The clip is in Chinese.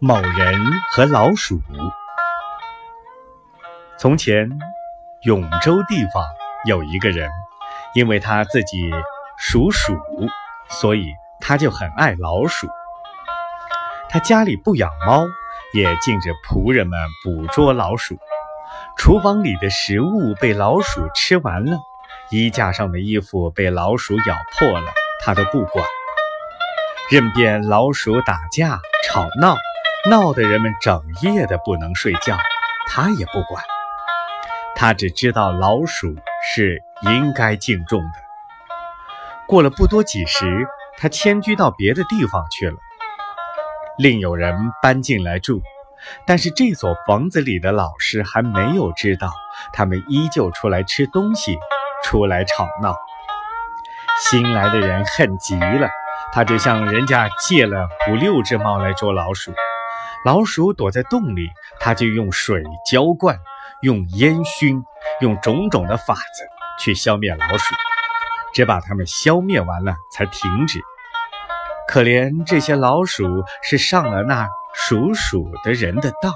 某人和老鼠。从前，永州地方有一个人，因为他自己属鼠，所以他就很爱老鼠。他家里不养猫，也禁止仆人们捕捉老鼠。厨房里的食物被老鼠吃完了，衣架上的衣服被老鼠咬破了，他都不管，任便老鼠打架吵闹。闹得人们整夜的不能睡觉，他也不管。他只知道老鼠是应该敬重的。过了不多几时，他迁居到别的地方去了。另有人搬进来住，但是这所房子里的老师还没有知道，他们依旧出来吃东西，出来吵闹。新来的人恨极了，他就向人家借了五六只猫来捉老鼠。老鼠躲在洞里，他就用水浇灌，用烟熏，用种种的法子去消灭老鼠，只把它们消灭完了才停止。可怜这些老鼠是上了那属鼠的人的当。